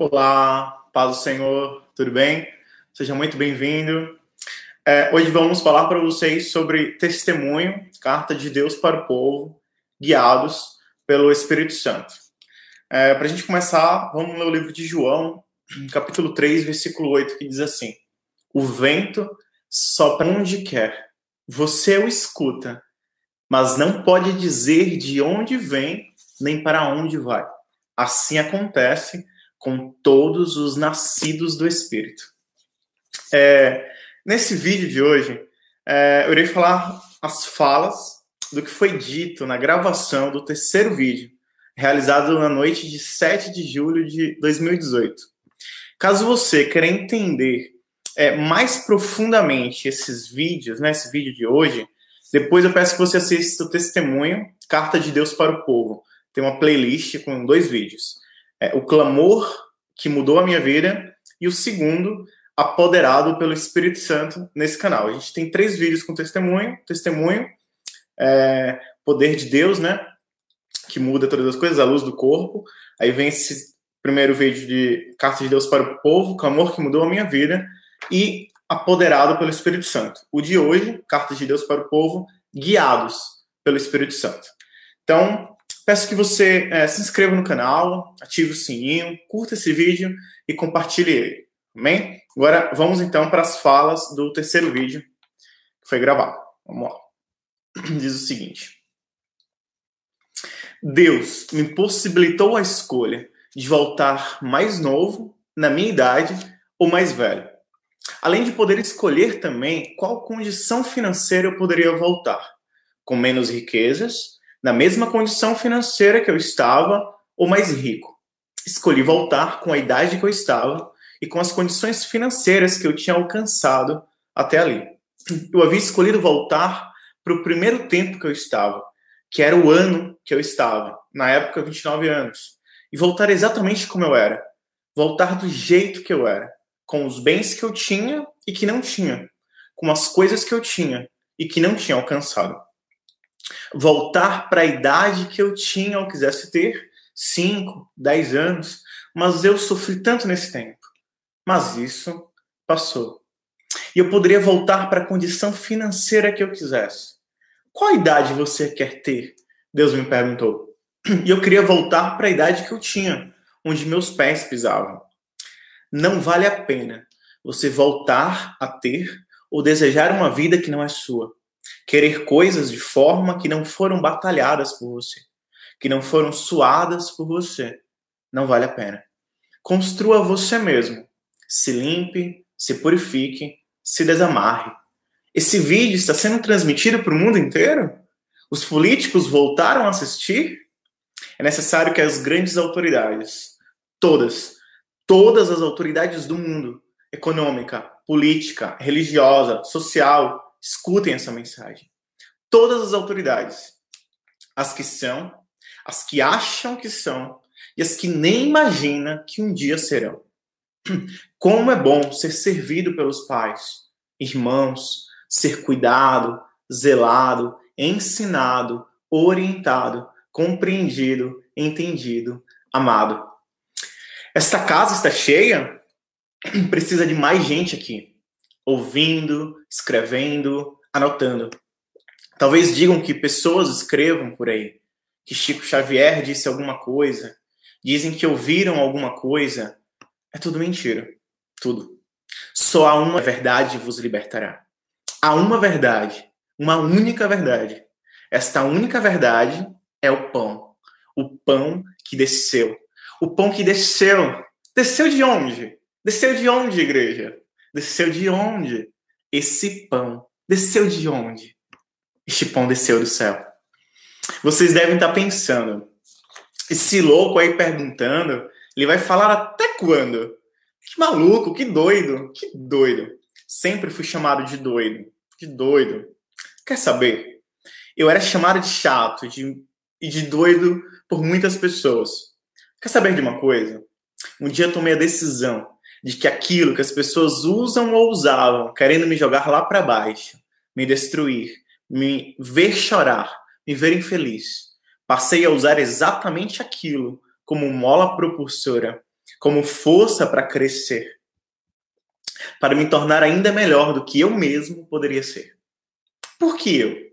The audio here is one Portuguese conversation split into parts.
Olá, paz do Senhor, tudo bem? Seja muito bem-vindo. É, hoje vamos falar para vocês sobre testemunho, carta de Deus para o povo, guiados pelo Espírito Santo. É, para a gente começar, vamos ler o livro de João, capítulo 3, versículo 8, que diz assim: O vento sopra onde quer, você o escuta, mas não pode dizer de onde vem nem para onde vai. Assim acontece com todos os nascidos do Espírito. É, nesse vídeo de hoje, é, eu irei falar as falas do que foi dito na gravação do terceiro vídeo, realizado na noite de 7 de julho de 2018. Caso você queira entender é, mais profundamente esses vídeos, né, esse vídeo de hoje, depois eu peço que você assista o testemunho Carta de Deus para o Povo. Tem uma playlist com dois vídeos é, o clamor que mudou a minha vida e o segundo, apoderado pelo Espírito Santo nesse canal. A gente tem três vídeos com testemunho, testemunho, é, poder de Deus, né? Que muda todas as coisas, a luz do corpo. Aí vem esse primeiro vídeo de carta de Deus para o povo, clamor que mudou a minha vida e apoderado pelo Espírito Santo. O de hoje, carta de Deus para o povo, guiados pelo Espírito Santo. Então, Peço que você é, se inscreva no canal, ative o sininho, curta esse vídeo e compartilhe ele. Amém? Agora vamos então para as falas do terceiro vídeo que foi gravado. Vamos lá. Diz o seguinte: Deus me possibilitou a escolha de voltar mais novo, na minha idade, ou mais velho. Além de poder escolher também qual condição financeira eu poderia voltar, com menos riquezas na mesma condição financeira que eu estava ou mais rico. Escolhi voltar com a idade que eu estava e com as condições financeiras que eu tinha alcançado até ali. Eu havia escolhido voltar para o primeiro tempo que eu estava, que era o ano que eu estava, na época 29 anos, e voltar exatamente como eu era, voltar do jeito que eu era, com os bens que eu tinha e que não tinha, com as coisas que eu tinha e que não tinha alcançado voltar para a idade que eu tinha ou quisesse ter, 5, 10 anos, mas eu sofri tanto nesse tempo. Mas isso passou. E eu poderia voltar para a condição financeira que eu quisesse. Qual idade você quer ter? Deus me perguntou. E eu queria voltar para a idade que eu tinha, onde meus pés pisavam. Não vale a pena você voltar a ter ou desejar uma vida que não é sua querer coisas de forma que não foram batalhadas por você, que não foram suadas por você. Não vale a pena. Construa você mesmo. Se limpe, se purifique, se desamarre. Esse vídeo está sendo transmitido para o mundo inteiro? Os políticos voltaram a assistir? É necessário que as grandes autoridades, todas, todas as autoridades do mundo, econômica, política, religiosa, social, escutem essa mensagem. Todas as autoridades, as que são, as que acham que são e as que nem imaginam que um dia serão. Como é bom ser servido pelos pais, irmãos, ser cuidado, zelado, ensinado, orientado, compreendido, entendido, amado. Esta casa está cheia, precisa de mais gente aqui ouvindo, escrevendo, anotando. Talvez digam que pessoas escrevam por aí, que Chico Xavier disse alguma coisa, dizem que ouviram alguma coisa. É tudo mentira. Tudo. Só há uma verdade vos libertará. Há uma verdade, uma única verdade. Esta única verdade é o pão. O pão que desceu. O pão que desceu. Desceu de onde? Desceu de onde, igreja? Desceu de onde? Esse pão desceu de onde? Este pão desceu do céu. Vocês devem estar pensando, esse louco aí perguntando, ele vai falar até quando? Que maluco, que doido, que doido. Sempre fui chamado de doido, de doido. Quer saber? Eu era chamado de chato de, e de doido por muitas pessoas. Quer saber de uma coisa? Um dia eu tomei a decisão de que aquilo que as pessoas usam ou usavam, querendo me jogar lá para baixo, me destruir, me ver chorar, me ver infeliz, passei a usar exatamente aquilo como mola propulsora como força para crescer, para me tornar ainda melhor do que eu mesmo poderia ser. Por que eu?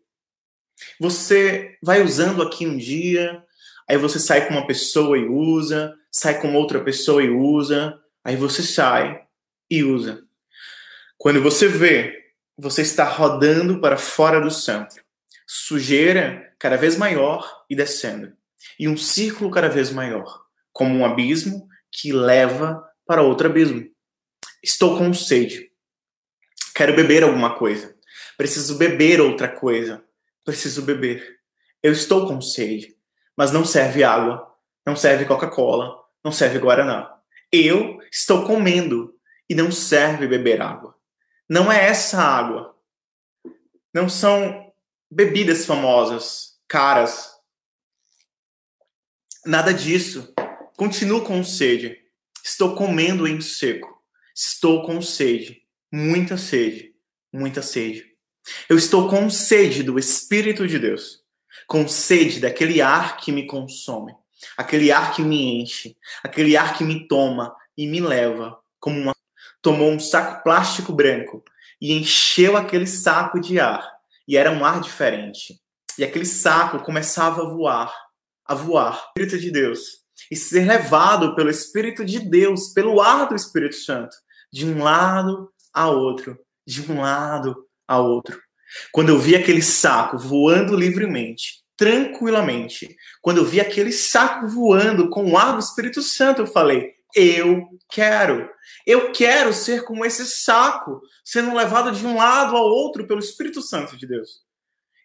Você vai usando aqui um dia, aí você sai com uma pessoa e usa, sai com outra pessoa e usa, aí você sai e usa. Quando você vê, você está rodando para fora do centro. Sujeira cada vez maior e descendo. E um círculo cada vez maior, como um abismo que leva para outro abismo. Estou com sede. Quero beber alguma coisa. Preciso beber outra coisa. Preciso beber. Eu estou com sede. Mas não serve água, não serve Coca-Cola, não serve Guaraná. Eu estou comendo e não serve beber água. Não é essa água. Não são bebidas famosas, caras. Nada disso. Continuo com sede. Estou comendo em seco. Estou com sede. Muita sede. Muita sede. Eu estou com sede do Espírito de Deus. Com sede daquele ar que me consome. Aquele ar que me enche. Aquele ar que me toma e me leva como uma tomou um saco plástico branco e encheu aquele saco de ar. E era um ar diferente. E aquele saco começava a voar, a voar, Espírito de Deus, e ser levado pelo Espírito de Deus, pelo ar do Espírito Santo, de um lado a outro, de um lado a outro. Quando eu vi aquele saco voando livremente, tranquilamente, quando eu vi aquele saco voando com o ar do Espírito Santo, eu falei: eu quero. Eu quero ser como esse saco, sendo levado de um lado ao outro pelo Espírito Santo de Deus.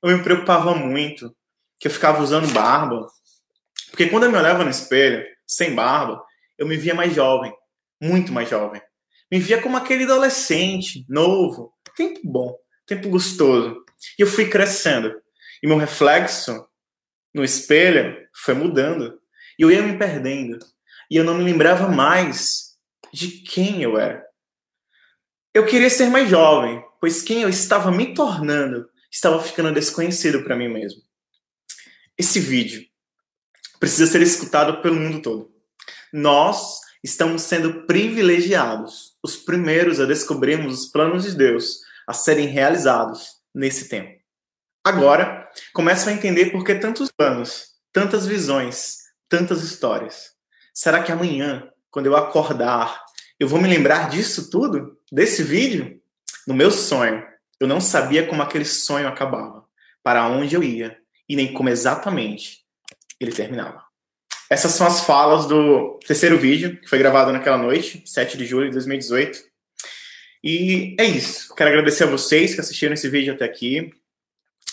Eu me preocupava muito que eu ficava usando barba. Porque quando eu me olhava no espelho, sem barba, eu me via mais jovem, muito mais jovem. Me via como aquele adolescente, novo, tempo bom, tempo gostoso. E eu fui crescendo. E meu reflexo no espelho foi mudando. E eu ia me perdendo e eu não me lembrava mais de quem eu era. Eu queria ser mais jovem, pois quem eu estava me tornando estava ficando desconhecido para mim mesmo. Esse vídeo precisa ser escutado pelo mundo todo. Nós estamos sendo privilegiados, os primeiros a descobrirmos os planos de Deus a serem realizados nesse tempo. Agora, começo a entender por que tantos planos, tantas visões, tantas histórias. Será que amanhã, quando eu acordar, eu vou me lembrar disso tudo? Desse vídeo? No meu sonho, eu não sabia como aquele sonho acabava, para onde eu ia e nem como exatamente ele terminava. Essas são as falas do terceiro vídeo, que foi gravado naquela noite, 7 de julho de 2018. E é isso. Quero agradecer a vocês que assistiram esse vídeo até aqui.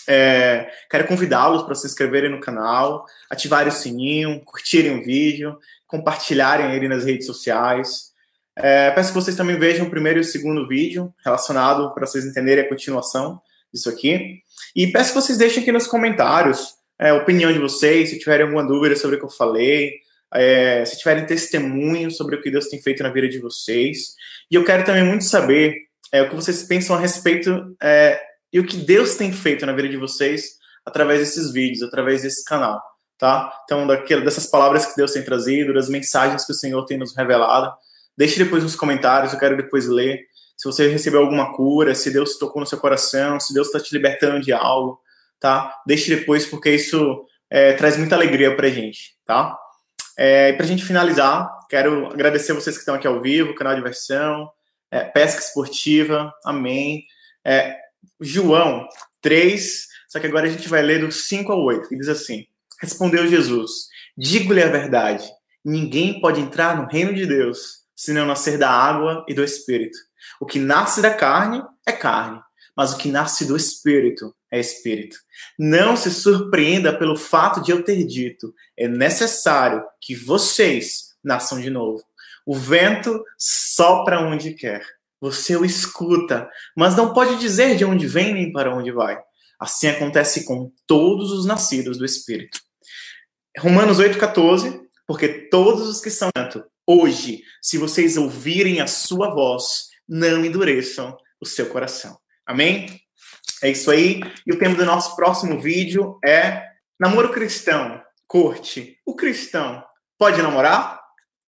É, quero convidá-los para se inscreverem no canal, ativarem o sininho, curtirem o vídeo, compartilharem ele nas redes sociais. É, peço que vocês também vejam o primeiro e o segundo vídeo relacionado para vocês entenderem a continuação disso aqui. E peço que vocês deixem aqui nos comentários é, a opinião de vocês, se tiverem alguma dúvida sobre o que eu falei, é, se tiverem testemunho sobre o que Deus tem feito na vida de vocês. E eu quero também muito saber é, o que vocês pensam a respeito é, e o que Deus tem feito na vida de vocês através desses vídeos, através desse canal, tá? Então, daquilo, dessas palavras que Deus tem trazido, das mensagens que o Senhor tem nos revelado, deixe depois nos comentários, eu quero depois ler. Se você recebeu alguma cura, se Deus tocou no seu coração, se Deus está te libertando de algo, tá? Deixe depois, porque isso é, traz muita alegria pra gente, tá? É, e pra gente finalizar, quero agradecer vocês que estão aqui ao vivo, canal de versão, é, Pesca Esportiva, amém. É, João 3, só que agora a gente vai ler do 5 ao 8, e diz assim: Respondeu Jesus: Digo-lhe a verdade, ninguém pode entrar no reino de Deus se não nascer da água e do espírito. O que nasce da carne é carne, mas o que nasce do espírito é espírito. Não se surpreenda pelo fato de eu ter dito: é necessário que vocês nasçam de novo. O vento sopra onde quer você o escuta, mas não pode dizer de onde vem nem para onde vai. Assim acontece com todos os nascidos do Espírito. Romanos 8,14, porque todos os que são santo, hoje, se vocês ouvirem a sua voz, não endureçam o seu coração. Amém? É isso aí. E o tema do nosso próximo vídeo é namoro cristão. Corte. O cristão pode namorar?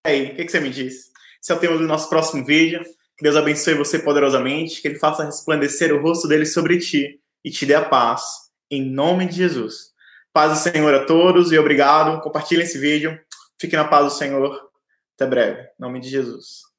aí, o que, que você me diz? Esse é o tema do nosso próximo vídeo. Deus abençoe você poderosamente, que Ele faça resplandecer o rosto dele sobre ti e te dê a paz. Em nome de Jesus. Paz do Senhor a todos e obrigado. Compartilhem esse vídeo. Fique na paz do Senhor. Até breve. Em nome de Jesus.